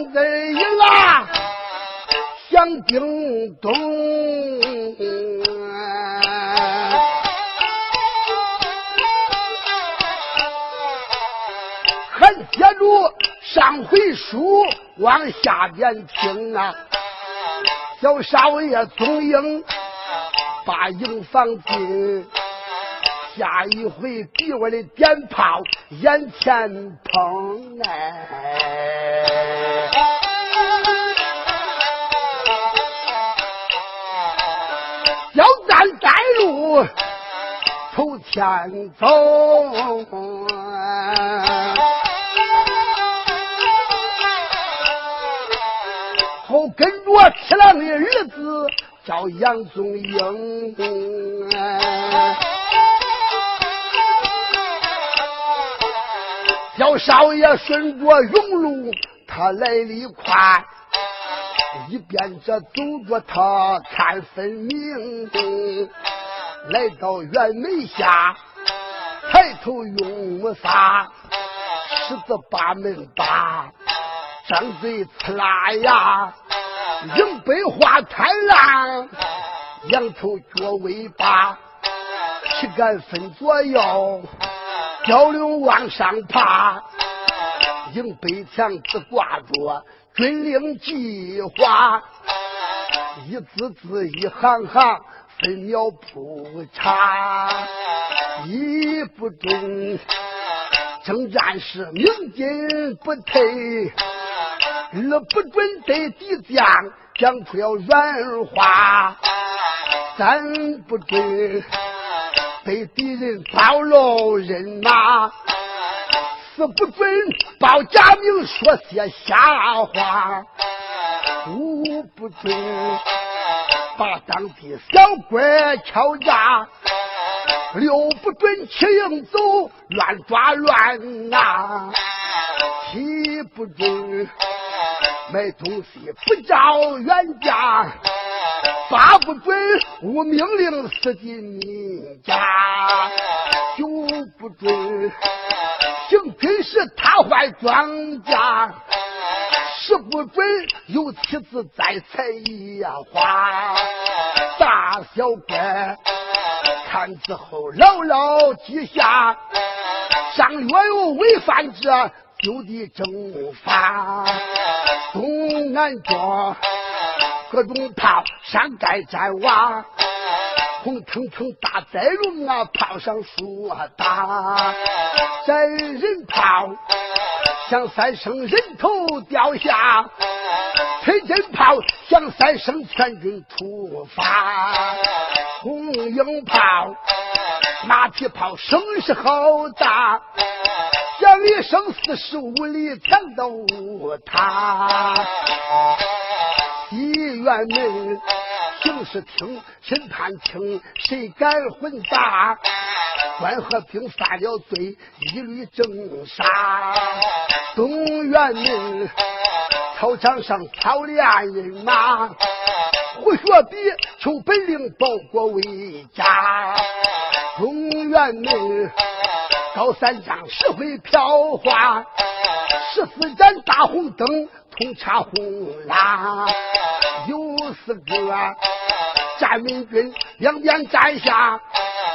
三子一拉响叮咚，还接着上回书往下边听啊，小少爷总营把营房进。下一回给我的点炮眼前碰哎，头前走，后跟着七郎的儿子叫杨宗英。小少爷顺着甬路，他来的快，一边这走着他看分明。来到院门下，抬头用撒，十字把门把，张嘴呲啦牙，迎北花灿烂，仰头撅尾巴，膝盖分左右。蛟龙往上爬，迎北墙只挂着军令计划，一字字一行行分秒铺查，一不准征战是鸣金不退，二不准对敌将讲出了软话，三不准。被敌人暴露人马，四不准报假名说些瞎话，五不准把当地小官敲诈，六不准起营走乱抓乱拿，七不准买东西不照原价。八不准无命令私进你家，九不准行军时踏坏庄稼，十不准有妻子摘菜野花。大小官看之后牢牢记下，上月有违反者就地正法。东南庄。各种炮山盖战瓦，红腾腾大灾龙啊，炮上树啊打，真人炮响三声，人头掉下；推真炮响三声，全军出发。红缨炮、马蹄炮声势浩大，响一声四十五里墙都塌。医院门，刑事厅，审判听，谁敢混杂？官和兵犯了罪，一律正杀。东院门，操场上操练人马，胡学比求本领，报国为家。东院门，高三丈石灰飘花，十四盏大红灯。通插红拉，有四个战民军两边站下，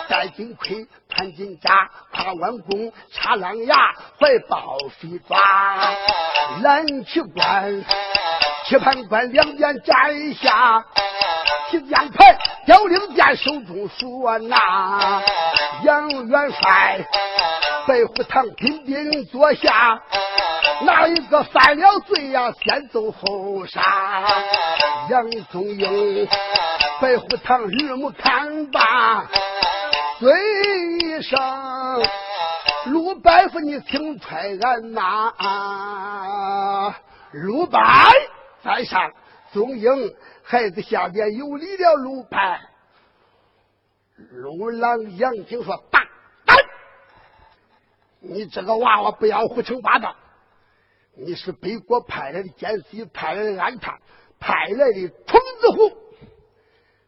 戴金盔，穿金甲，跨弯弓，插狼牙，怀抱飞抓，蓝旗官，棋盘官两边站下，提将牌，雕翎箭手中说拿，杨元帅，白虎堂兵兵坐下。哪一个犯了罪呀？先走后杀。杨宗英，白虎堂日暮看罢，尊一声：“鲁伯父，你请差俺马。”鲁班在上，宗英孩子下边有礼了。鲁班，鲁郎杨听说：“大胆，你这个娃娃不要胡称八道。”你是北国派来的奸细，派来的暗探，派来的虫子虎。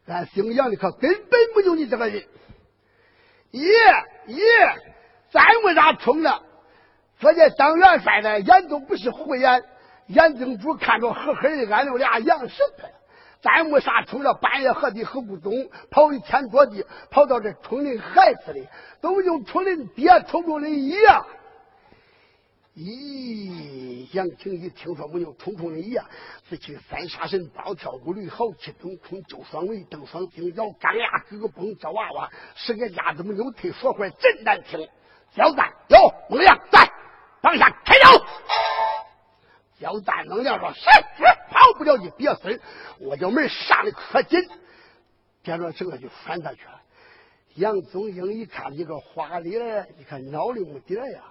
俺姓杨的可根本不有你这个人。爷爷，咱为啥冲了？这些当元帅的眼都不是虎眼，眼睛珠看着黑黑的，俺那俩杨神他，咱没啥冲着半夜何地何不中，跑一天多地，跑到这冲人孩子的，都就冲人爹冲着人爷。咦，杨青一听说没有冲冲人爷，自去三沙神暴跳如雷，豪气登空，周双围，邓双惊，咬钢牙，咯咯蹦，这娃娃十个鸭子没有腿，说话真难听。交战有孟良在，当下开刀。交战孟良说：“是是，跑不了你别孙，我叫门上的可紧。”接着这个就翻他去了。杨宗英一看一个花脸，你看脑里没底呀！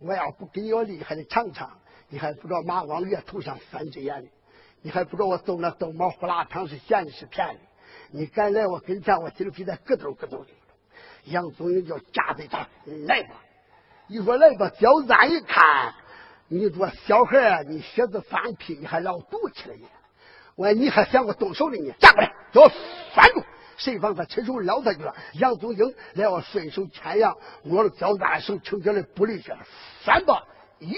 我要不给你我厉害的尝尝，你还不知道马王爷头上三只眼的，你还不知道我揍那豆毛胡辣汤是咸的是甜的。你敢来我跟前，我今儿给他咯噔咯噔的。杨宗英叫夹子他来吧，一说来吧，焦赞一看，你说小孩你鞋子放屁，你还老赌气了你，我你还想我动手的你，站过来，给我拴住！谁帮他伸手捞他去了？杨宗英来，我顺手牵羊，握着焦赞手，轻轻的不离去，翻吧！咦，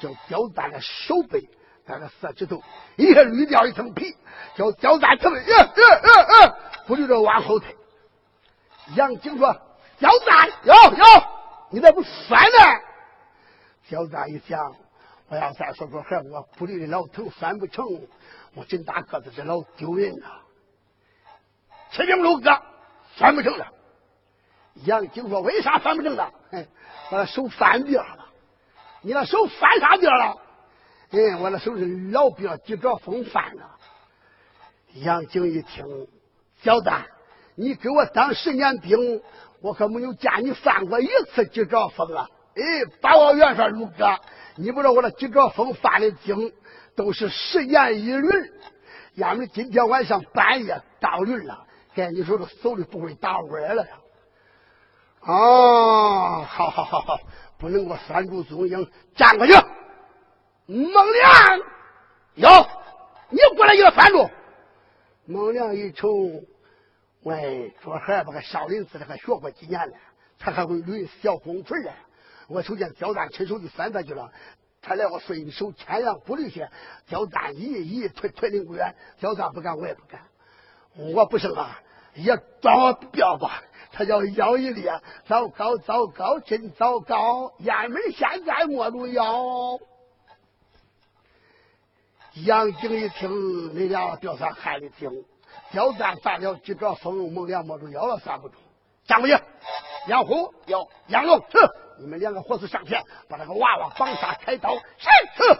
叫刁赞的手背，那个四指头一下捋掉一层皮，叫焦赞疼，呀呀呀呀，不就着往后退。杨景说：“刁赞，有有，你咋不翻呢？”刁赞一想，我要再说说孩子，我不离的老头翻不成，我真大个子，这老丢人呐！七名六哥翻不成了。杨景说：“为啥翻不成了？我那手翻边了。你那手翻啥边了？嗯，我那手是老边急着风翻了。”杨景一听，小子。你给我当十年兵，我可没有见你犯过一次急着风啊！哎，八王元帅卢哥，你不知道我那急着风犯的惊，都是十年一轮。要么今天晚上半夜到轮了，该你说这手里不会打弯了呀？啊，好好好好，不能给我拴住宗英，站过去。孟良，哟，你过来给我拴住。孟良一瞅。喂，这孩子个少林寺的还学过几年了，他还会捋小红裙呢。我瞅见焦赞亲手就翻他去了，他来我顺手牵羊不离去。焦赞一一退退灵不远，焦赞不敢，我也不敢。我不胜啊，也装我彪吧。他叫腰一裂，糟糕糟糕，真糟糕！雁门现在没住腰。杨景一听，你俩吊上害的精。焦赞犯了几个风，孟良摸住腰了，算不住。站过去，杨虎有杨龙，是你们两个伙子上前，把那个娃娃绑上，开刀。是是。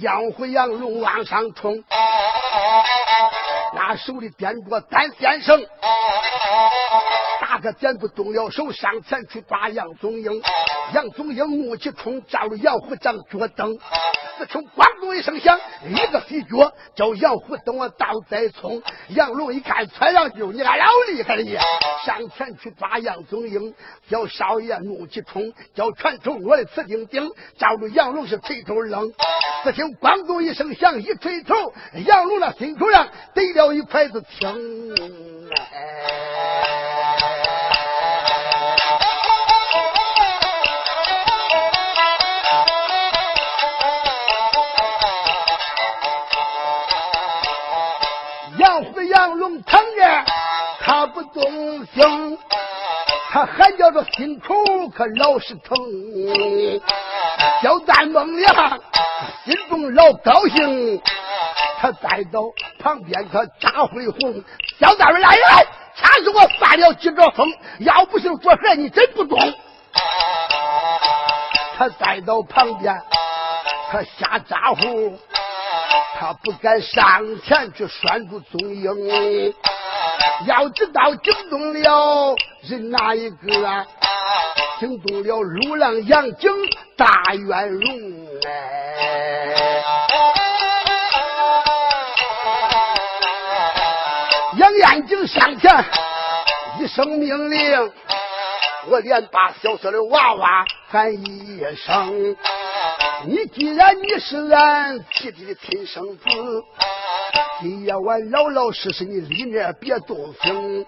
杨虎、杨龙往上冲，拿手里掂着单先生，大哥点不动了手，上前去抓杨宗英。杨宗英怒气冲，照着杨虎将脚蹬。四听咣咚一声响，一个飞脚叫杨虎等我倒再冲。杨龙一看穿上就，你还老厉害了你！上前去抓杨宗英，叫少爷怒气冲，叫拳头我的刺钉钉，照着杨龙是垂头扔。四听咣咚一声响，一垂头，杨龙那心口上得了一筷子青。不动心，他喊叫着心口可老是疼。焦赞孟良心中老高兴，他再到旁边可扎回红。焦赞说：“来来，掐死我犯了几着风，要不是做孩你真不动。”他再到旁边他瞎咋呼。他不敢上前去拴住踪影，要知道惊动了人哪一个？惊动了鲁浪杨景大元荣哎！杨延景上前一声命令，我连把小小的娃娃喊一声。你既然你是俺弟弟的亲生子，今夜晚老老实实你里面别动心。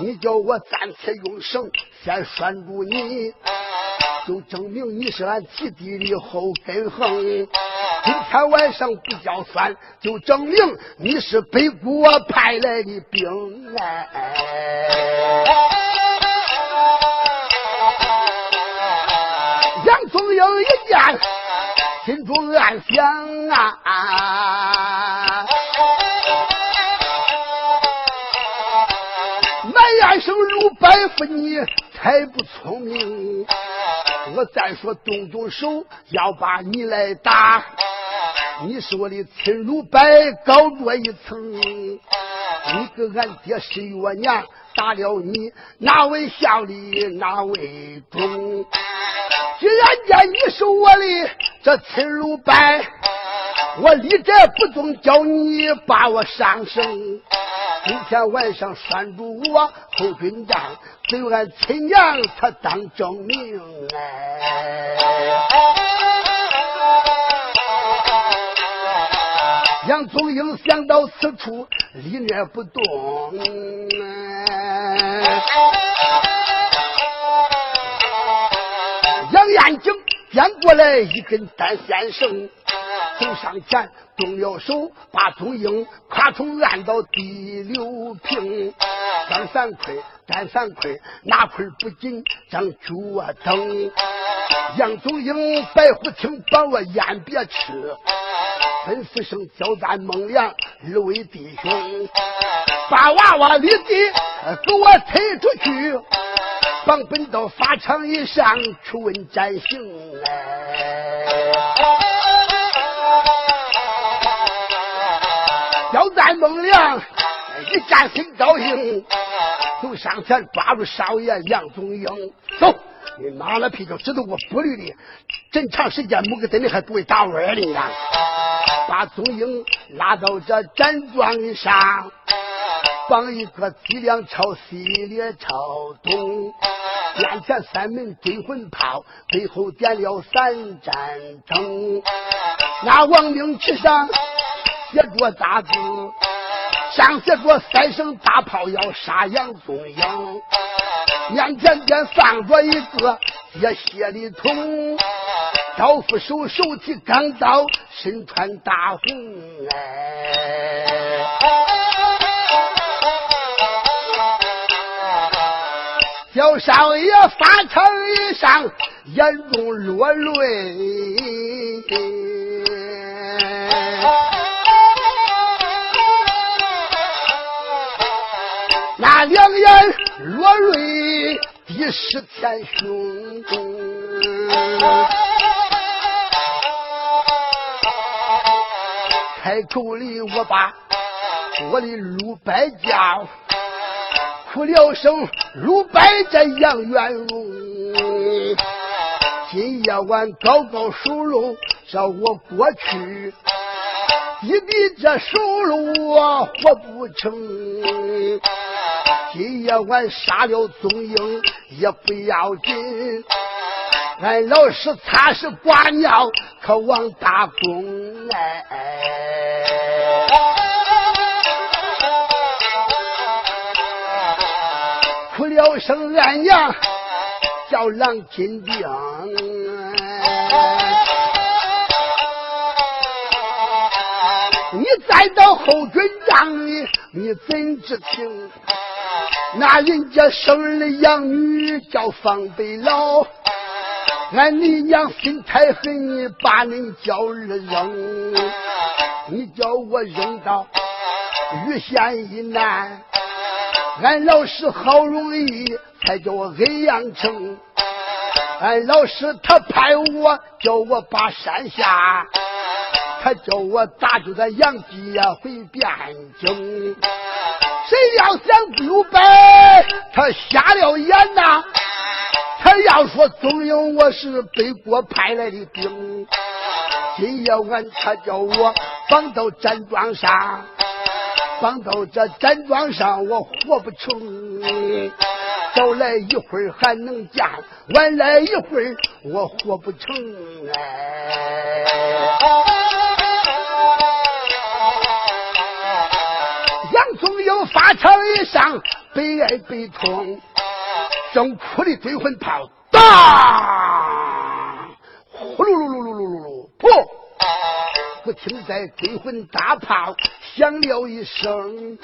你叫我暂且用绳先拴住你，就证明你是俺七弟的后根横。今天晚上不叫算，就证明你是北国派来的兵。杨宗英一见，心中暗想啊啊，生如白夫你才不聪明。我再说动动手要把你来打，你是我的亲如白高着一层，你跟俺爹是月娘，打了你哪位孝里哪位忠？既然见你是我的这亲如白，我立这不动叫你把我上升。今天晚上拴住我后军帐，只有俺亲娘她当证明哎。杨宗英想到此处，立面不动，杨延景捡过来一根单线绳。走上前，动了手，把宗英跨从按到第六平，张三魁、单三魁，哪块不紧将脚蹬。杨宗英、白虎听把我烟别吃，吩咐声交代孟良二位弟兄，把娃娃立地给我推出去，绑本到法场以上去问斩刑哎。交代孟良一战很高兴，就上前抓住少爷杨宗英，走，你妈了屁就知道我不绿的，真长时间没个真的还不会打弯的呢。把宗英拉到这站桩上，绑一个脊梁朝西，脸朝东，面前三门追魂炮，背后点了三盏灯，那亡命旗上。写着大字，上写着三声大炮要杀杨宗英，面前边放着一个铁血的桶，刀斧手手提钢刀，身穿大红哎，小少爷发场以上，眼中落泪。那两眼落泪，地势天凶。开口里我把我的鲁白叫，哭了声鲁白这杨元荣。今夜晚高高收入叫我过去，弟弟这收入我活不成。今夜晚杀了宗英也不要紧，俺老师擦拭挂尿可忘打工哎。哭了声俺娘叫郎金兵，你再到后军帐里，你怎知情？那人家生儿养女叫方北老，俺你娘心太狠，把恁叫儿扔，你叫我扔到玉县以南，俺老师好容易才叫我恩阳城，俺老师他派我叫我把山下，他叫我咋就在杨继呀回汴京。谁要想刘白，他瞎了眼呐！他要说总有我是北国派来的兵，今夜晚他叫我绑到毡庄上，绑到这毡庄上我活不成。早来一会儿还能见，晚来一会儿我活不成哎。发场一上，悲哀悲痛，正哭的追魂炮，当。呼噜噜噜噜噜噜噗！不听在追魂大炮响了一声，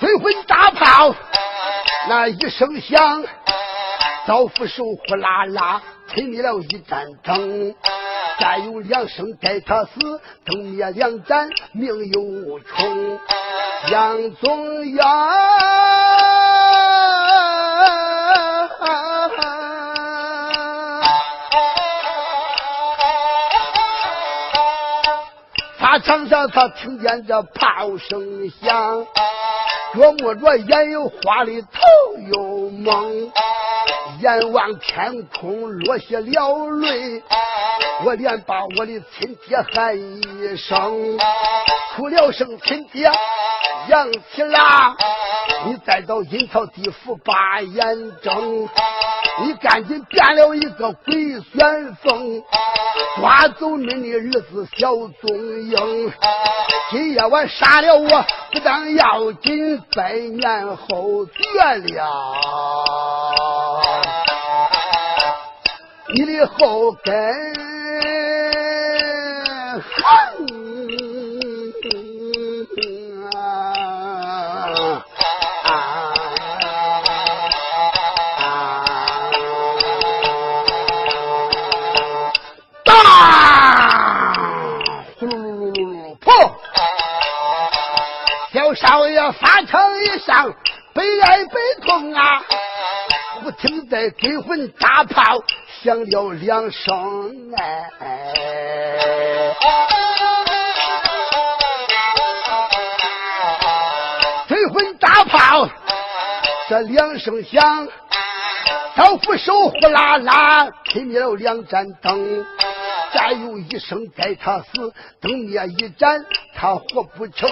追魂大炮那一声响，刀斧手呼啦啦吹灭了一盏灯。再有两声该他死，灯灭两盏命又重。杨宗元，他场上他听见这炮声响，琢磨着眼有花里头有梦，眼望天空落下了泪。我连把我的亲爹喊一声，哭了声亲爹，杨起啦！你再到阴曹地府把眼睁，你赶紧变了一个鬼旋风，抓走你的儿子小宗英。今夜晚杀了我，不但要紧，百年后绝了你的后根。发成一声悲哀悲痛啊！我听得鬼魂大炮响了两声哎，鬼魂大炮这两声响，刀斧手呼啦啦吹灭了两盏灯，再有一声该他死，灯灭一盏他活不成。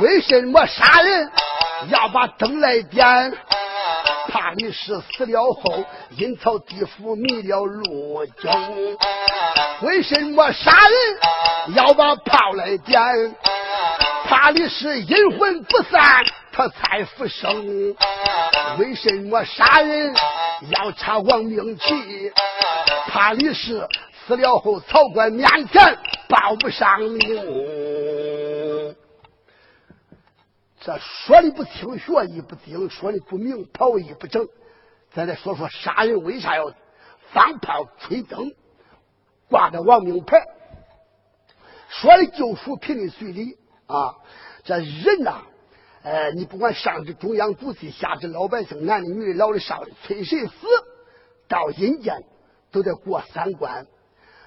为什么杀人要把灯来点？怕你是死了后阴曹地府迷了路。为什么杀人要把炮来点？怕的是阴魂不散，他才复生。为什么杀人要插亡命旗？怕的是死了后曹官面前报不上名。这说的不清，学艺不精，说的不明，跑艺不正。咱再说说杀人为啥要放炮、吹灯、挂着亡命牌？说的就属平的随礼啊。这人呐，呃，你不管上至中央主席，下至老百姓，男的、女的、老的、少的，催谁死，到阴间都得过三关。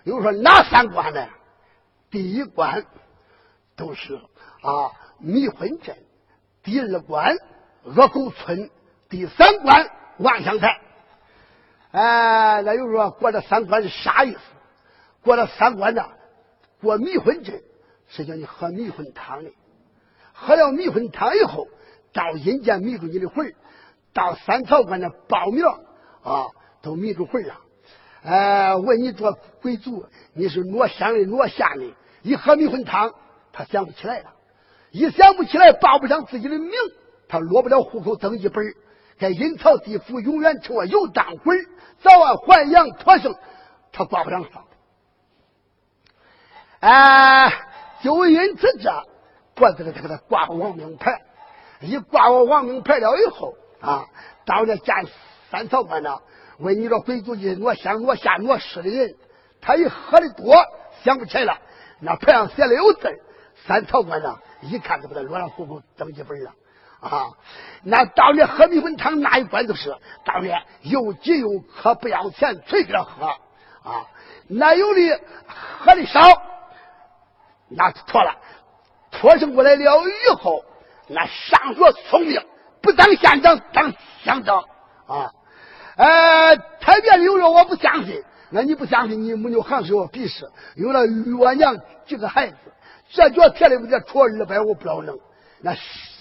有人说哪三关呢？第一关都是啊迷魂阵。第二关恶狗村，第三关万象台。哎，那就说过这三关是啥意思？过了三关呢，过迷魂阵是叫你喝迷魂汤的。喝了迷魂汤以后，到阴间迷住你的魂到三曹关那报名啊，都迷住魂了。哎，问你这鬼族，你是哪乡的哪县的？一喝迷魂汤，他想不起来了。一想不起来，报不上自己的名，他落不了户口登记本在阴曹地府永远成为游荡鬼早晚还阳脱生，他挂不上号。哎，就因此这，过子里他给他挂个亡命牌，一挂完亡命牌了以后啊，到那见三曹官呢，问你这鬼族的哪乡哪县哪市的人，他一喝的多，想不起来了，那牌上写的有字，三曹官呢。一看就把他落上户口登记本了啊！那当年喝米粉汤那一关都是当年又急又渴，不要钱，随便喝啊！那有的喝的少，那错了，脱生过来了以后，那上学聪明，不当县长当乡长啊！呃，太别有人我不相信，那你不相信，你母牛行是我鄙视，有了我娘几个孩子。这脚铁的不得出二百，我不知道能。那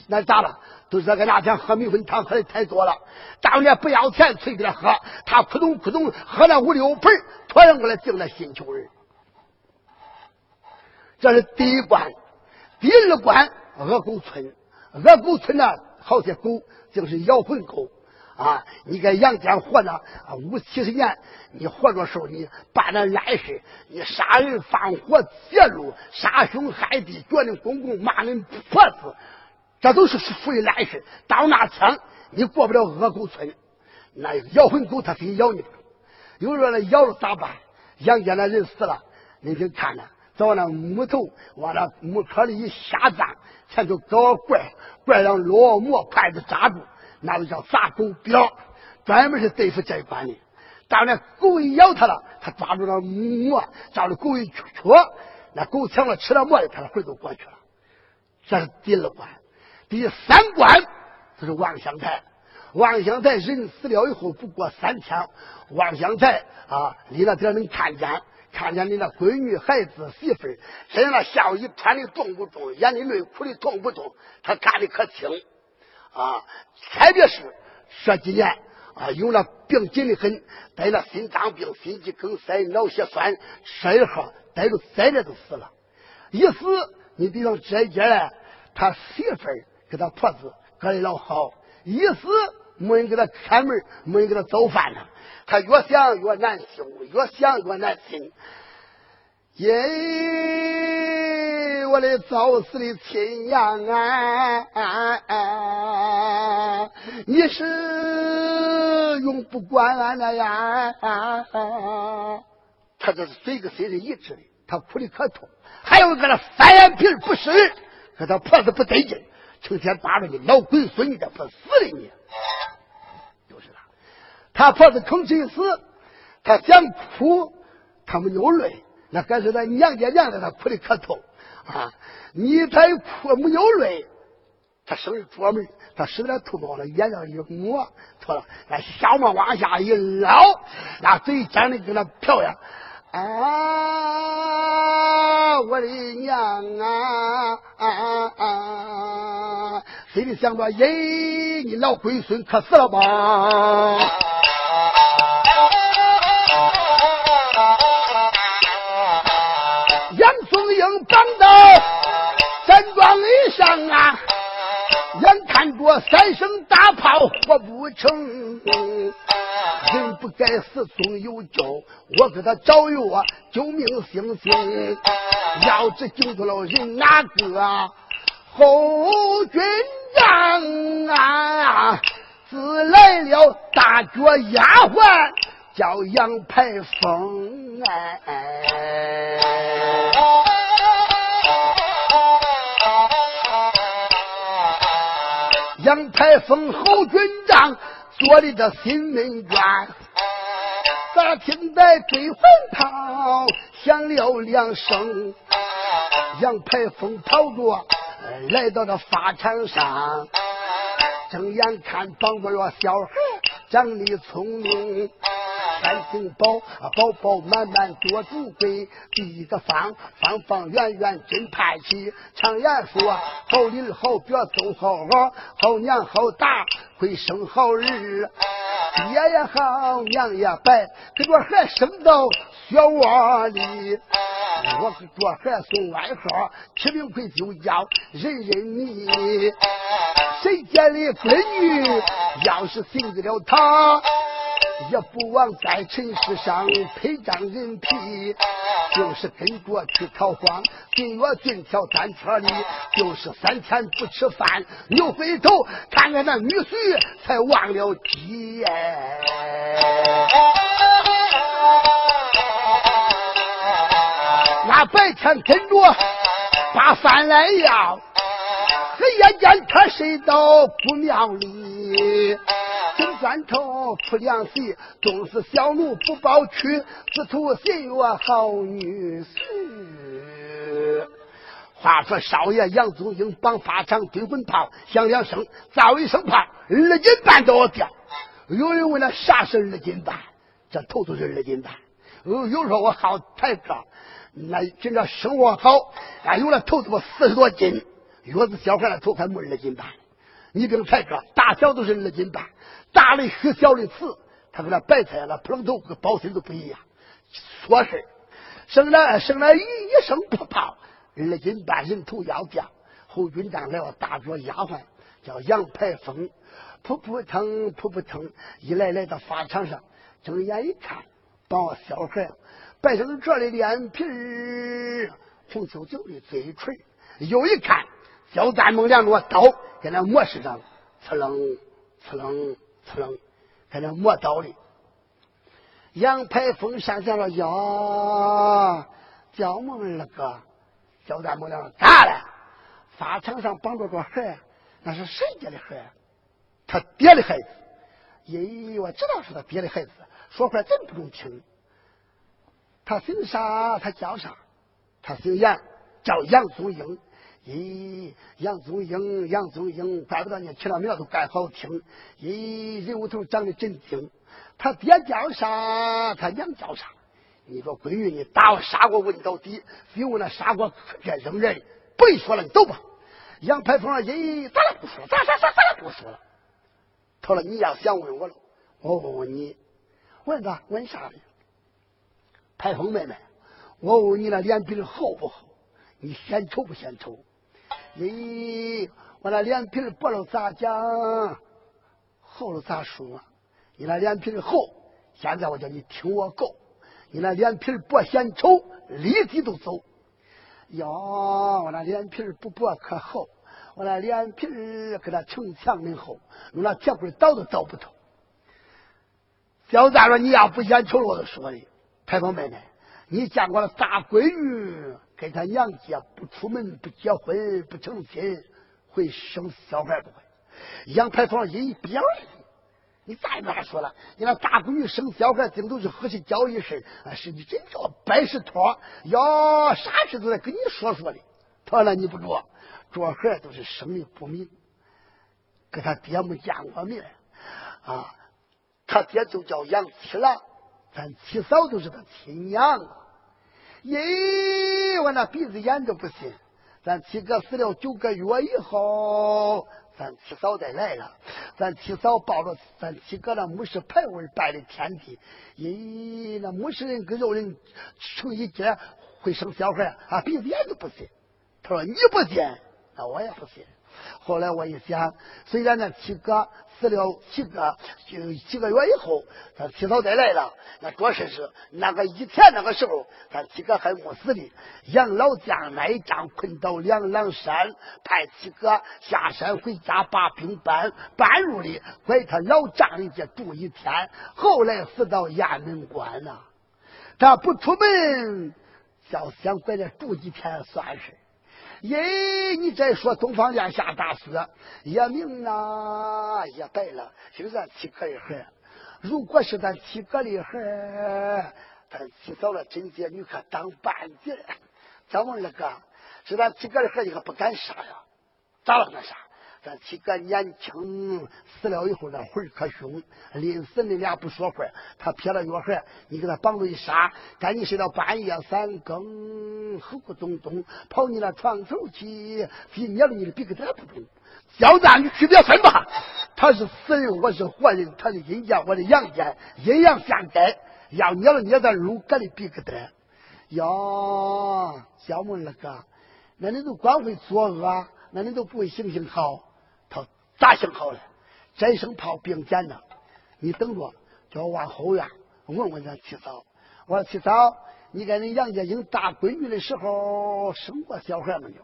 那咋了？都是这个那天喝米粉汤喝的太多了，当年不要钱催给他喝，他扑通扑通喝了五六盆，突然过来敬那新球人。这是第一关，第二关恶狗村，恶狗村呢，好些狗就是咬魂狗啊！你在阳间活着五七十年，你活着时候你办那烂事，你杀人放火劫路，杀兄害弟，脚你公公，骂人婆子，这都是属于烂事。到那天你过不了恶狗村，那咬魂狗它非咬你。有人说那咬了咋办？阳间那人死了，你就看着，找那木头往那木壳里一下葬，前头搞个怪，怪让烙馍筷子扎住。那就叫砸狗表，专门是对付这一关的。当那狗一咬他了，他抓住了馍，照着狗一戳，那狗抢了吃了馍的，他的魂都过去了。这是第二关，第三关就是望乡台。望乡台人死了以后，不过三天，望乡台啊，离那点能看见，看见你那闺女、孩子、媳妇儿，身上那笑一穿的重不重，眼里泪哭的痛不痛，他看的可清。啊，特别是这几年啊，有那病紧的很，得了心脏病、心肌梗塞、脑血栓，这一号逮着再着都死了。一死，你比方这一家嘞，他媳妇儿跟他婆子隔的老好，一死没人给他开门，没人给他做饭呢，他越想越难受，越想越难听。耶，我的早死的亲娘啊，你是永不管俺的呀？啊他这是嘴跟心是一致的，他哭的可痛。还有个那三眼皮不是，和他婆子不得劲，成天打着你老龟孙，你这不死的你？就是他，他婆子吭气死，他想哭，他没有泪。那可是他娘家娘的，他哭的可痛啊！你他哭没有泪，他生日桌门，他使点吐包了，眼上一抹，错了，那小毛往下一捞，那嘴尖的跟那漂亮啊！我的娘啊啊啊！心里想着，耶，你老龟孙可死了吧？绑到山庄里上啊，眼看着三声大炮活不成，人不该死总有救，我给他找药救命星星。要知救得了人哪个？后军长啊，自来了大脚丫鬟叫杨排风哎。杨排风侯军长做的这新门院，咋听得追魂炮响了两声？杨排风跑着来到这法场上，睁眼看仿佛个小孩长得聪明。三星宝，宝宝满满多富贵，第一个方方方圆圆真派气。常言说，好邻好表都好好，好娘好大会生好儿，爹也好娘也白，给这孩生到雪窝里。我给这孩送外号，起名讳就叫人人迷。谁家的闺女要是信得了他。也不枉在尘世上配张人皮，就是跟着去逃荒，进我进条单车里，就是三天不吃饭，又回头看看那女婿，才忘了鸡。那白天跟着把饭来要，黑夜间他睡到姑庙里。金砖头铺凉席，终是小奴不包屈，只图心悦好女婿。话说少爷杨宗英绑法场丢魂炮，响两声，造一声炮，二斤半都要掉。有人问那啥是二斤半？这头都是二斤半。有有说我好抬杠，那真这生活好，俺有了头都四十多斤，月子小孩的头还没二斤半。你别抬个，大小都是二斤半。大的虚，小的瓷，他跟那白菜那普通头跟包心都不一样。说是生了生了一一声破炮，二斤半人头要掉。侯军长来了，大脚丫鬟叫杨排风，扑扑腾，扑扑腾，一来来到法场上，睁眼一看，把我小孩摆成这的脸皮儿，红啾啾的嘴唇，又一看，焦赞猛两着刀在那磨石上，刺楞刺楞刺楞，在那磨刀的。杨排风上前了，呀，焦梦二哥，焦赞猛两咋了？法场上绑着个孩，那是谁家的孩？他爹的孩子。咦，我知道是他爹的孩子，说话真不中听。他姓啥？他叫啥？他姓杨，叫杨宗英。咦，杨宗英，杨宗英，怪不得你起了名都怪好听。咦，人物头长得真精。他爹叫啥？他娘叫啥？你说闺女，你打我砂锅问到底，非问那砂锅别扔人，不说了，你走吧。杨排风，咦，咋了不说，咱咱咱咱俩不说了。他说你要想问我了，我问问你，问啥？问啥呢？排风妹妹，我问你那脸皮厚不厚？你嫌丑不嫌丑？咦，我那脸皮薄了咋讲？厚了咋说？你那脸皮厚，现在我叫你听我告。你那脸皮薄嫌丑，立即都走。哟，我那脸皮不薄可厚，我那脸皮跟那城墙那厚，用那铁棍捣都捣不透。小三说：“你要不嫌丑，我就说你，太公妹妹，你见过了大闺女跟她娘家不出门、不结婚、不成亲，会生小孩不会？”杨排风一表你再别说了，你那大闺女生小孩，顶多是和气叫一声，是你真叫白事托哟，啥事都得跟你说说的。他：“那你不着，这孩都是生的不明，跟他爹没见过面啊。他爹就叫杨七郎，咱七嫂就是他亲娘。咦，我那鼻子眼都不信，咱七哥死了九个月以后。”咱七嫂再来了，咱七嫂抱着咱七哥那母氏牌位拜的天地，咦，那母氏人跟肉人成一结，会生小孩啊？鼻子眼都不信。他说你不信，那我也不信。后来我一想，虽然那七哥死了七个就几个月以后，他七嫂再来了，那着实是那个以前那个时候，他七哥还没死的。杨老将那一仗困到两狼山，派七哥下山回家，把兵搬搬入里，怪他老丈人家住一天。后来死到雁门关呐，他不出门，要想回来住几天算是。耶！你再说东方殿下大死，也明呐，也白了，就是咱七哥的孩。如果是咱七哥的孩，他起早了贞洁女可当半截。咱们二哥，是咱七哥的孩，你可不敢杀呀？咋了那啥？咱七哥年轻，死了以后那魂可凶，临死那俩不说话，他撇了药盒，你给他绑住一杀，赶紧睡到半夜三更，呼咕咚咚跑你那床头去，比捏了你的鼻个点不中。小子，你区别分吧，他是死人，我是活人，他是阴间，我是阳间，阴阳相待，要捏了捏咱乳哥的鼻个点。哟，小木二哥，那你都光会作恶，那你都不会行行好。咋想好了？这一生炮并肩呢？你等着，叫我往后院问问咱七嫂。我说七嫂，你跟人杨家英大闺女的时候生过小孩没有？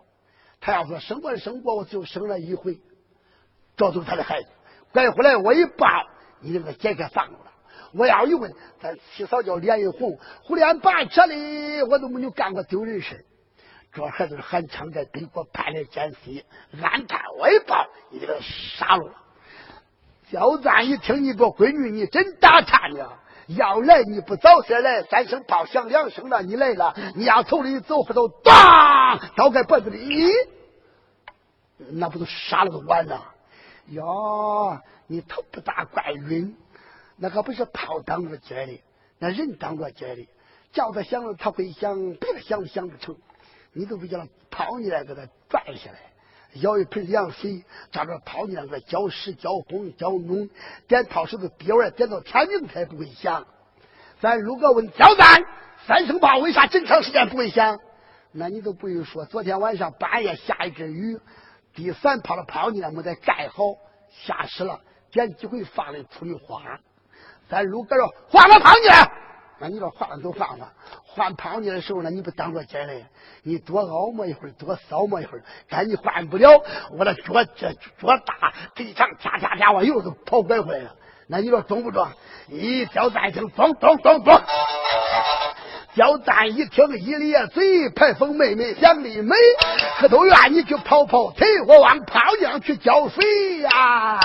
他要说生过生过，我就生了一回，这就是他的孩子。拐回来我一抱，你那个解开放了。我要一问，咱七嫂叫脸一红，胡脸拔扯的，我都没有干过丢人事。这孩子是喊枪在北国派来奸细，俺干我一报，你这个傻了。小赞一听，你个闺女，你真打颤呢！要来你不早些来，三声炮响两声了，你来了，你要头里走，后头当刀在脖子里，那不都杀了个完了？哟，你头不大怪晕，那可不是炮当着接的，那人当着接的，叫他响了他会响，别的响都响不成。你都不叫他泡你来给他拽下来，舀一盆凉水，照着泡你那个浇湿浇红浇浓，点泡水的憋完，点到天明才不会响。咱如果问焦赞，三声炮为啥这么长时间不会响？那你都不用说，昨天晚上半夜下一阵雨，第三炮的泡你没得盖好，下湿了，点几回放的出的花。咱如果说换个胖子，那你说换都换换，换胖子的时候呢，你不当着捡嘞？你多熬磨一会儿，多骚磨一会儿，但你换不了。我的脚这脚大，腿长，啪啪啪，我又是跑拐回来了。那你说中不中？一小蛋一听，中中中中。小蛋一听，一咧嘴，排风妹妹想的美，可都愿意去跑跑腿，我往胖娘去浇水呀。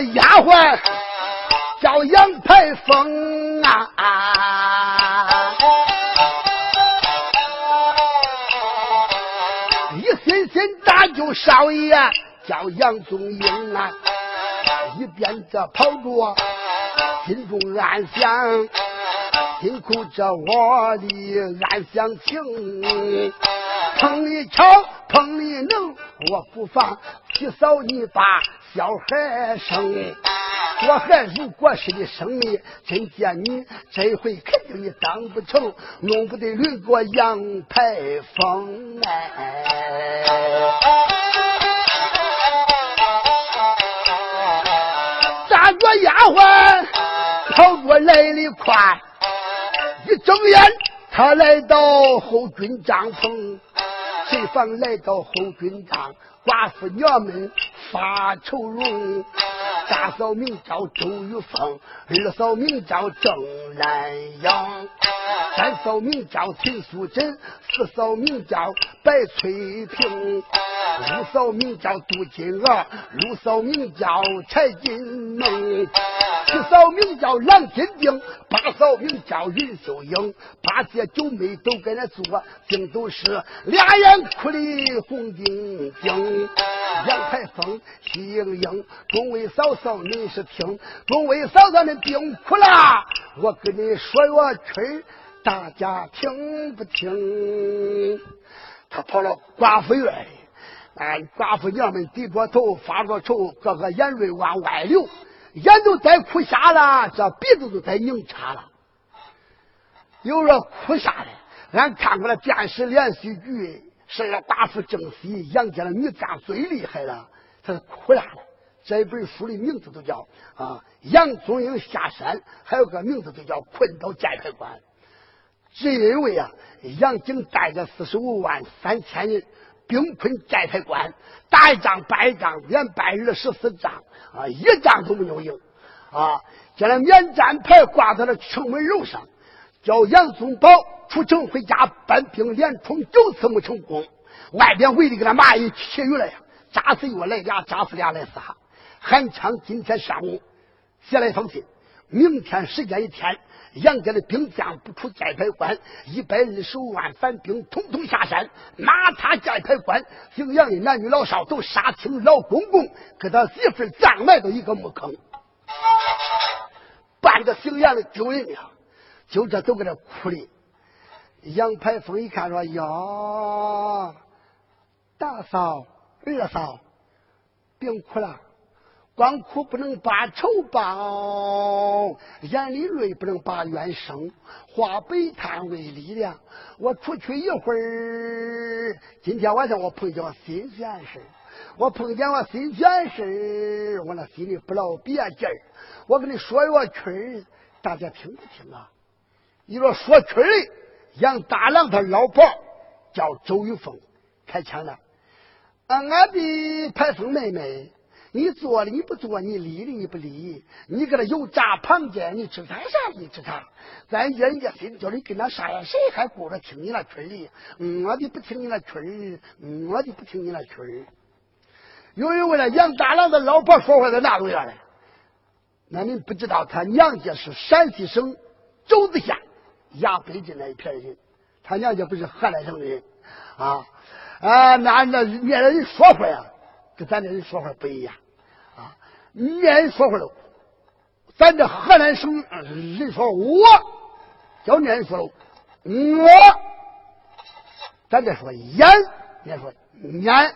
丫鬟叫杨排风啊，一心心搭救少爷叫杨宗英啊，一边这跑着，心中暗想，辛苦着我的暗乡情，碰一瞧，碰一能，我不妨去扫你把。小孩生，我还如果是你生命，真见你这回肯定你当不成，弄不得轮过杨排风哎。大着丫鬟跑着来的快，一睁眼他来到后军帐篷，随房来到后军帐？寡妇娘们发愁容，大嫂名叫周玉凤，二嫂名叫郑兰英，三嫂名叫秦素贞，四嫂名叫白翠萍，五嫂名叫杜金娥，六嫂名叫柴金梦。七嫂名叫郎金定，八嫂名叫云秀英，八姐九妹都跟那做，竟都是俩眼哭的红晶晶。杨排风、喜盈盈，众位嫂嫂您是听，众位嫂嫂您别哭了，我跟你说个曲大家听不听？他跑到寡妇院里，哎，寡妇娘们低着头发着愁，个个眼泪往外流。眼都在哭瞎了，这鼻子都在拧岔了。有人哭啥的，俺看过了电视连续剧，是那寡妇正戏，杨家的女将最厉害了，他是哭烂了。这本书的名字都叫啊，杨宗英下山，还有个名字就叫困到寨台关。只因为啊，杨景带着四十五万三千人。兵困寨台关，打一仗败一仗，连败二十四仗啊，一仗都没有赢啊！将那免战牌挂在了城门楼上，叫杨宗保出城回家搬兵，连冲九次没成功。外边围的跟那蚂蚁起鱼了呀！扎死一个来俩，扎死俩来仨。韩昌今天上午写了一封信，明天时间一天。杨家的兵将不出寨牌关，一百二十五万反兵统统下山，马踏寨牌关。姓杨的男女老少都杀青老公公，给他媳妇葬埋到一个墓坑。半个姓杨的丢人呀，就这都搁这哭的。杨排风一看说：“哟，大嫂、二嫂，别哭了。”光哭不能把仇报，眼里泪不能把冤生。化悲叹为力量。我出去一会儿，今天晚上我碰见我新鲜事我碰见我新鲜事我那心里不老别劲儿。我跟你说一个曲儿，大家听不听啊？你说说曲儿，杨大郎他老婆叫周玉凤，开枪了。俺的排风妹妹。你做的你不做，你理的你不理，你搁那油炸螃蟹，你吃他啥？你吃他？咱人家心叫你跟他啥呀？谁还顾着听你那曲儿？我的不听你那曲儿，我的不听你那曲儿。有人问了杨大郎的老婆说话在哪个院嘞？那你不知道，他娘家是陕西省周子县崖北镇那一片人，他娘家不是河南省的人啊啊！那那那人说话呀。跟咱这人说话不一样！人说话喽，咱这河南省人说我，叫你人说喽，我，咱这说烟，人说烟，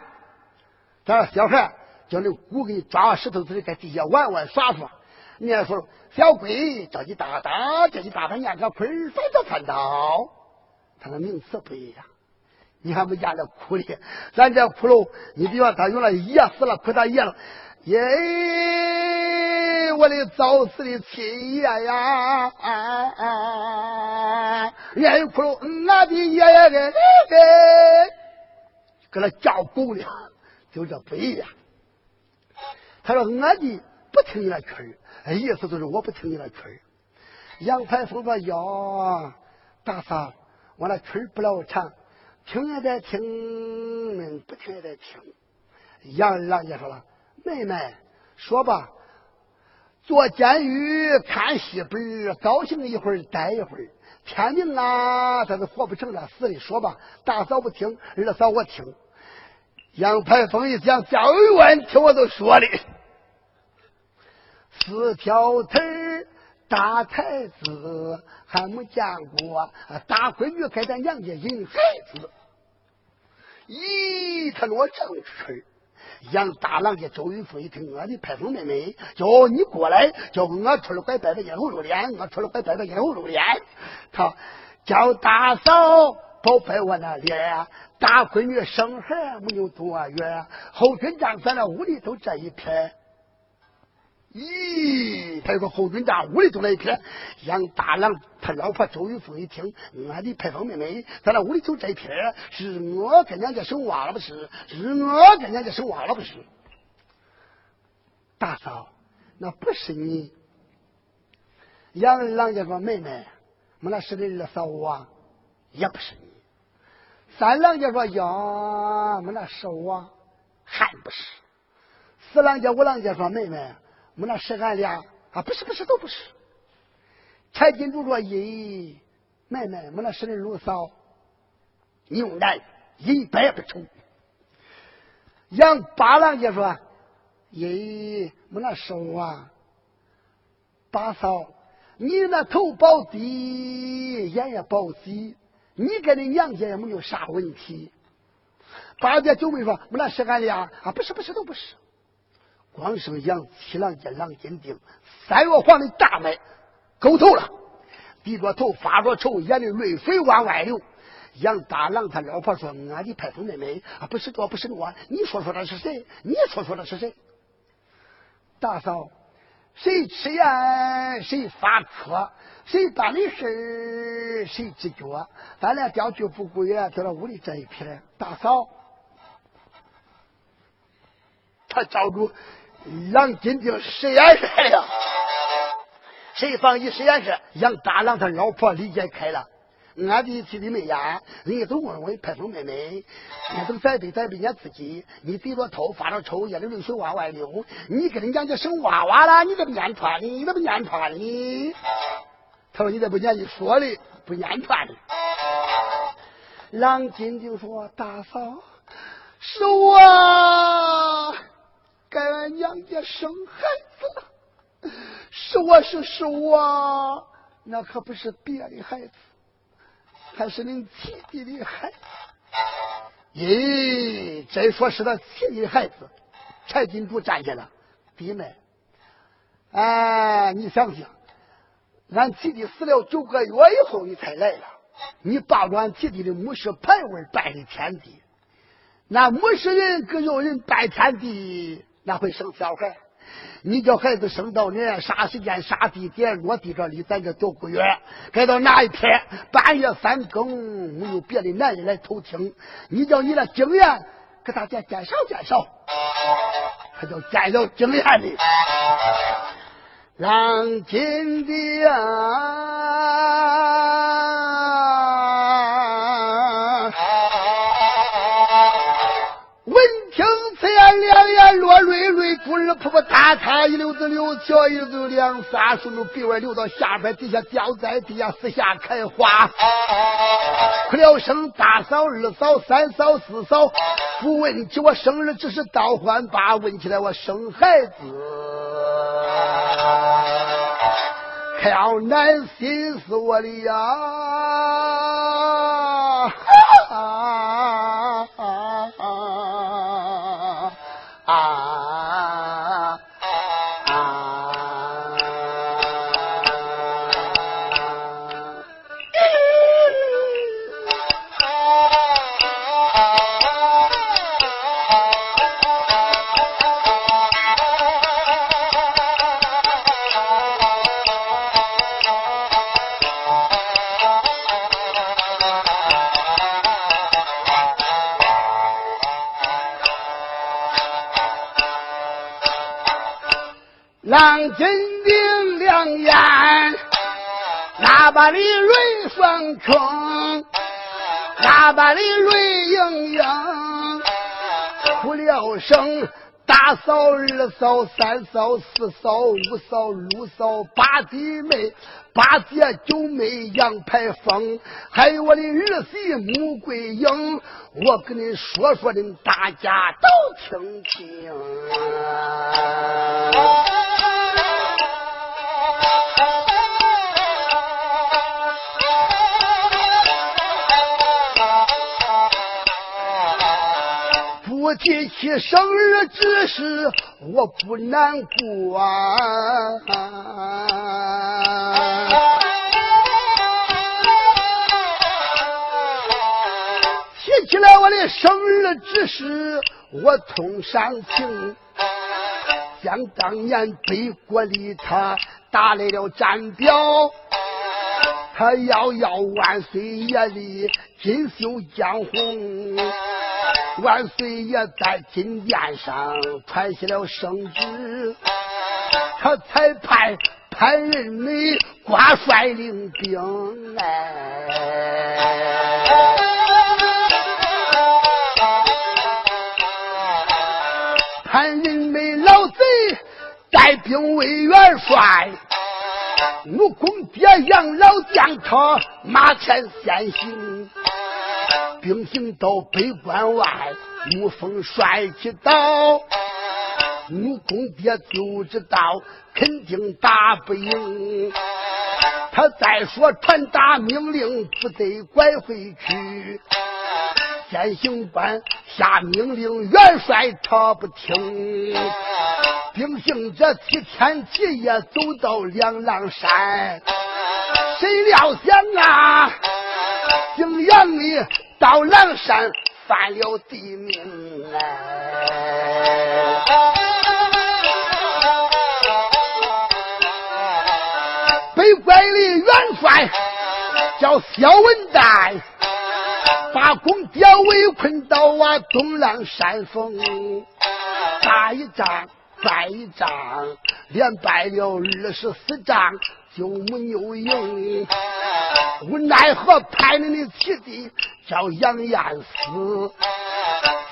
咱小孩叫那姑给你抓石头子在地下玩玩耍耍。你还说小鬼叫你大大，叫你大大念个坤儿，反正看到，他的名词不一样。你还不见这哭的，咱这骷髅，你比方他用了噎死了，哭他噎了，耶，我的早死的亲爷呀！人家哭了，俺的爷爷给给，搁那叫狗呢，就这不一样。他说俺的不听你那曲儿，意思就是我不听你那曲儿。杨排风说：“哟，大嫂，我那曲儿不老长。”听也得听，不听也得听。杨二郎也说了：“妹妹，说吧，坐监狱看戏本，高兴一会儿，待一会儿。天明啊，他是活不成了，死的。说吧，大嫂不听，二嫂我听。”杨排风一讲，教育问听我都说的，四条腿大太子还没见过，大闺女给咱娘家引孩子。咦，他给我正吹。杨大郎家周云凤一听，我的排风妹妹叫你过来，叫我出来拐摆个烟红露脸，我出来拐摆个烟红露脸。他叫大嫂宝贝我那脸，大闺女生孩没有多远，后军长咱那屋里都这一片。咦，他有个后军家，屋里走了一片。杨大郎他老婆周玉凤一听，俺的排风妹妹，咱那屋里就这一片，是我跟娘家手挖了不是？是我跟娘家手挖了不是？大嫂，那不是你。杨二郎家说妹妹，我那是你二嫂啊，也不是你。三郎家说呀，我那是我，还不是。四郎家、五郎家说妹妹。没那是俺俩啊，不是不是都不是。柴金珠说：“咦，妹妹，没那是你六嫂，牛男一百不愁。”杨八郎就说：“咦，没那是我八嫂，你那头包低，眼也包细，你跟你娘家也没有啥问题。”八姐九妹说：“没那是俺俩啊，不是不是都不是。”光剩杨七郎见郎金定，三月黄的大脉沟头了，低着头发着愁，眼里泪水往外流。杨大郎他老婆说：“俺的派风妹妹啊，不是我，不是我，你说说他是谁？你说说他是谁？”大嫂，谁吃盐谁发渴，谁办的事谁知觉。咱俩调去不归，在那屋里这一片。大嫂，他找住。杨金定实验室来了，谁放一实验室？杨大郎他老婆理解开了，俺的妻子没呀，人家都问问派风妹妹，你都栽培栽培人家自己，你低着头发着愁，眼里泪水往外流，你跟人家家生娃娃了，你怎么念穿的？你怎么念穿呢？他说你这不念你说的，不念穿呢。郎金就说：“大嫂，是我。”给俺娘家生孩子了，是我是是我，那可不是别的孩子，还是恁弟弟的孩子。咦，真说是他弟弟的孩子，柴金柱站起来了，弟妹，哎，你想想，俺弟弟死了九个月以后你才来了，你抱着俺弟弟的墓室牌位拜的天地，那墓室人可有人拜天地。那会生小孩，你叫孩子生到年啥时间啥地点落地这里，咱这都不远。该到哪一天半夜三更，没有别的男人来偷听，你叫你的经验给大家介绍介绍，他叫介绍经验的，让金的啊蕊蕊，珠儿瀑布，大汤一溜子溜，小一溜两三顺着，鼻弯流到下边，底下掉在地下，四下开花。哭了声，大嫂、二嫂、三嫂、四嫂，不问起我生日，只是倒换把问起来我生孩子，可要难心死我的呀！那把里瑞双冲，喇叭里瑞盈盈，哭了声。大嫂、二嫂、三嫂、四嫂、五嫂、六嫂、八弟妹、八姐、九妹、杨排风，还有我的儿媳穆桂英，我跟你说说的，大家都听听。提起生日之事，我不难过。提起来我的生日之事，我痛伤情。想当年北国里他打来了战表，他要要万岁爷的锦绣江红。万岁爷在金殿上传下了圣旨，他才派潘仁美挂帅领兵哎。潘仁美老贼带兵为元帅，武功爹杨老将他马前先行。兵行到北关外，沐风帅气到，武公爹就知道肯定打不赢。他再说传达命令，不得拐回去。先行官下命令，元帅他不听。兵行者七天七夜走到两狼山，谁料想啊，景阳里。到狼山犯了地名哎，北关的元帅叫萧文代，把公爹围困到啊东浪山峰，打一仗败一仗，连败了二十四仗就没有赢，无奈何派你的七弟。叫杨艳死，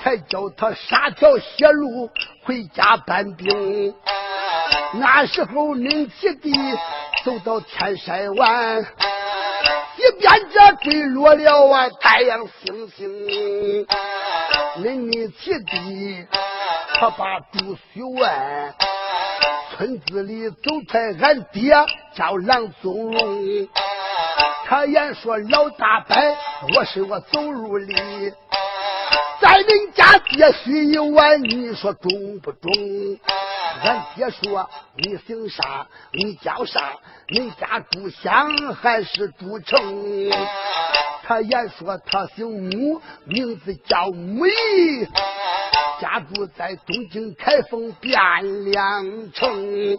才叫他杀条血路回家搬兵。那时候恁七弟走到天山湾，一边这坠落了啊太阳星星。恁的七弟他把朱须问，村子里走出，俺爹叫郎宗荣。他言说老大伯，我是我走路里，在恁家爹许一碗，你说中不中？俺爹说你姓啥？你叫啥？你家住乡还是住城？他言说他姓穆，名字叫穆义，家住在东京开封汴梁城。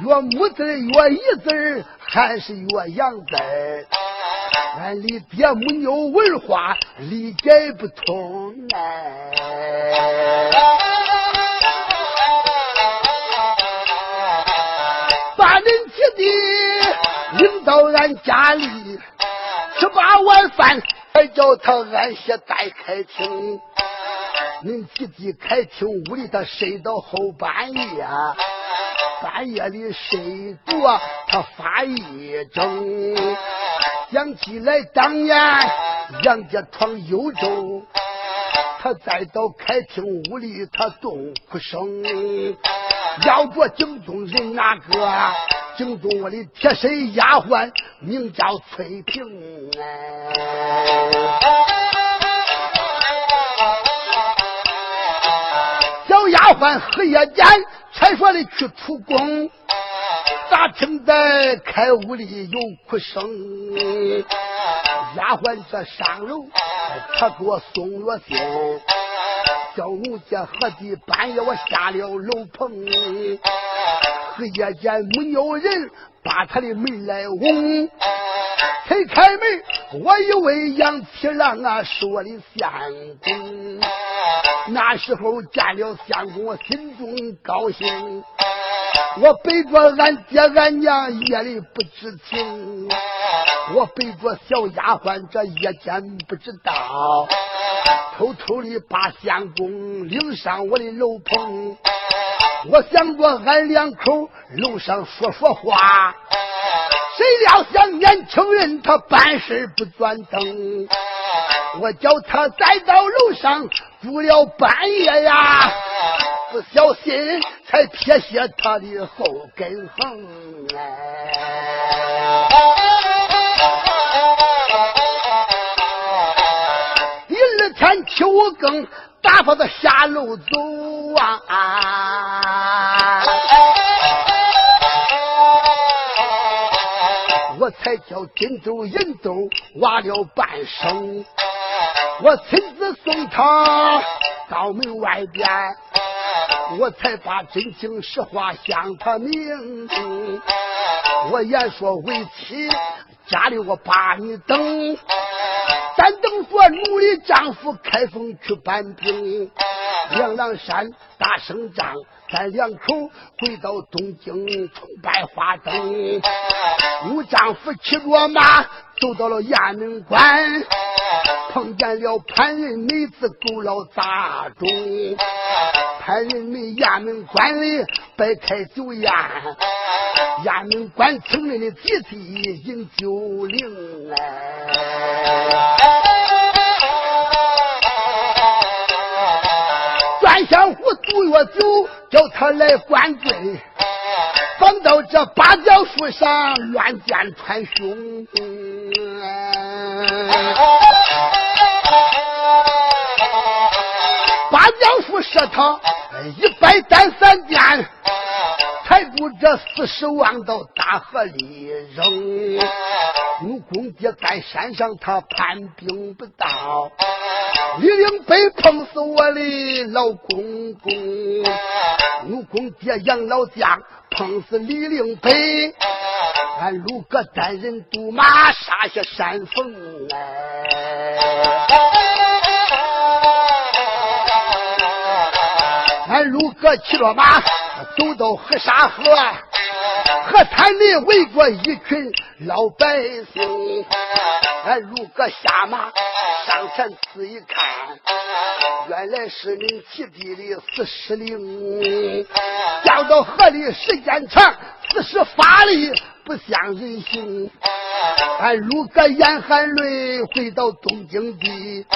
约木字约一字还是约阳字俺李爹没有文化，理解不通哎。把恁姐弟领到俺家里，吃罢晚饭，还叫他安歇待开庭。恁姐弟开庭屋里，他睡到后半夜。半夜里睡着，他发一怔，想起来当年杨家闯幽州，他再到开厅屋里，他动哭声。要着京中人哪个？京中我的贴身丫鬟名叫翠萍，小丫鬟黑夜间。还说的去出宫，咋听在开屋里有哭声？丫鬟这上楼，他给我送了信，叫奴家何地半夜我下了楼棚，黑夜间没有人把他的门来拱，才开门，我以为杨七郎啊是我的相公。那时候见了相公，我心中高兴。我背着俺爹俺娘夜里不知情，我背着小丫鬟这夜间不知道，偷偷的把相公领上我的楼棚。我想着俺两口楼上说说话，谁料想年轻人他办事不转灯，我叫他再到楼上住了半夜呀，不小心才撇下他的后跟横哎。第二天秋更。打发他下楼走啊！我才叫金豆银豆挖了半生，我亲自送他到门外边，我才把真情实话向他明。我言说为妻，家里我把你等。咱等说奴隶丈夫开封去搬兵，梁郎山打胜仗，咱两口回到东京崇拜花灯。奴丈夫骑着马走到了衙门关，碰见了潘仁美子狗老杂种。潘仁美衙门关里摆开酒宴，衙门关城里的集体饮酒令哎。专相府杜月酒叫他来灌醉，放到这芭蕉树上乱箭穿胸。芭蕉树射他一百单三箭。抬住这四十万到大河里扔，奴公爹在山上他叛兵不到，李陵北碰死我的老公公，奴公爹杨老将碰死李陵北，俺鲁哥单人独马杀下山峰来。俺鲁哥骑着马。走到河沙河，河滩里围过一群老百姓。俺如个下马上前仔细看，原来是名齐地的四十灵。掉到河里时间长，四十法力不像人形。俺如个眼含泪回到东京地。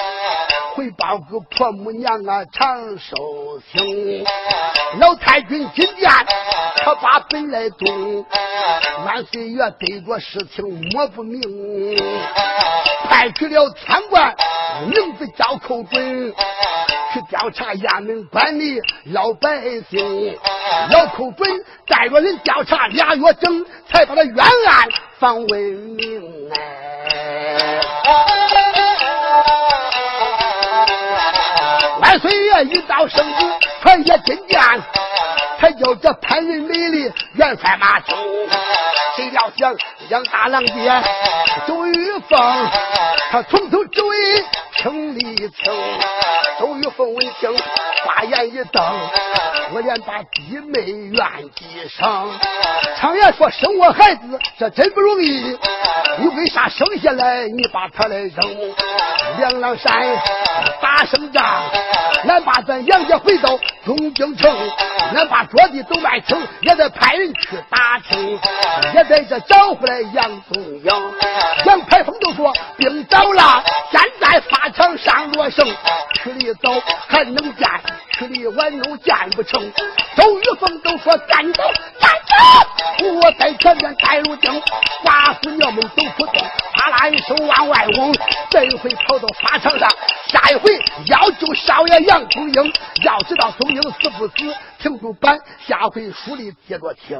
回报个婆母娘啊，长寿星。老太君金殿，可把本来动。万岁爷对着事情摸不明，派去了天官，名字叫寇准，去调查衙门关的老百姓。老寇准带着人调查俩月整，才把他冤案放问明哎。万岁爷一道圣旨，传下金殿，才叫这潘仁美的元帅马忠。谁料想杨大郎爹周玉凤，他从头追城里听。周玉凤闻听，花眼一瞪，我连把弟妹怨几声。常言说生我孩子这真不容易，你为啥生下来你把他来扔？梁郎山打胜仗，俺把咱杨家回到东京城，俺把桌地都卖清，也得派人去打听，也在这找回来杨宗英。杨排风就说兵倒了，现在法场上落胜，去里走还能见，去里晚弄见不成。周玉凤都说站走，站走，我在前面带路兵，寡妇娘们都不动，啪啦一声往外轰，这一回跑到法场上，下一回要救少爷杨宗英，要知道宗英死不死，停住板，下回书里接着听。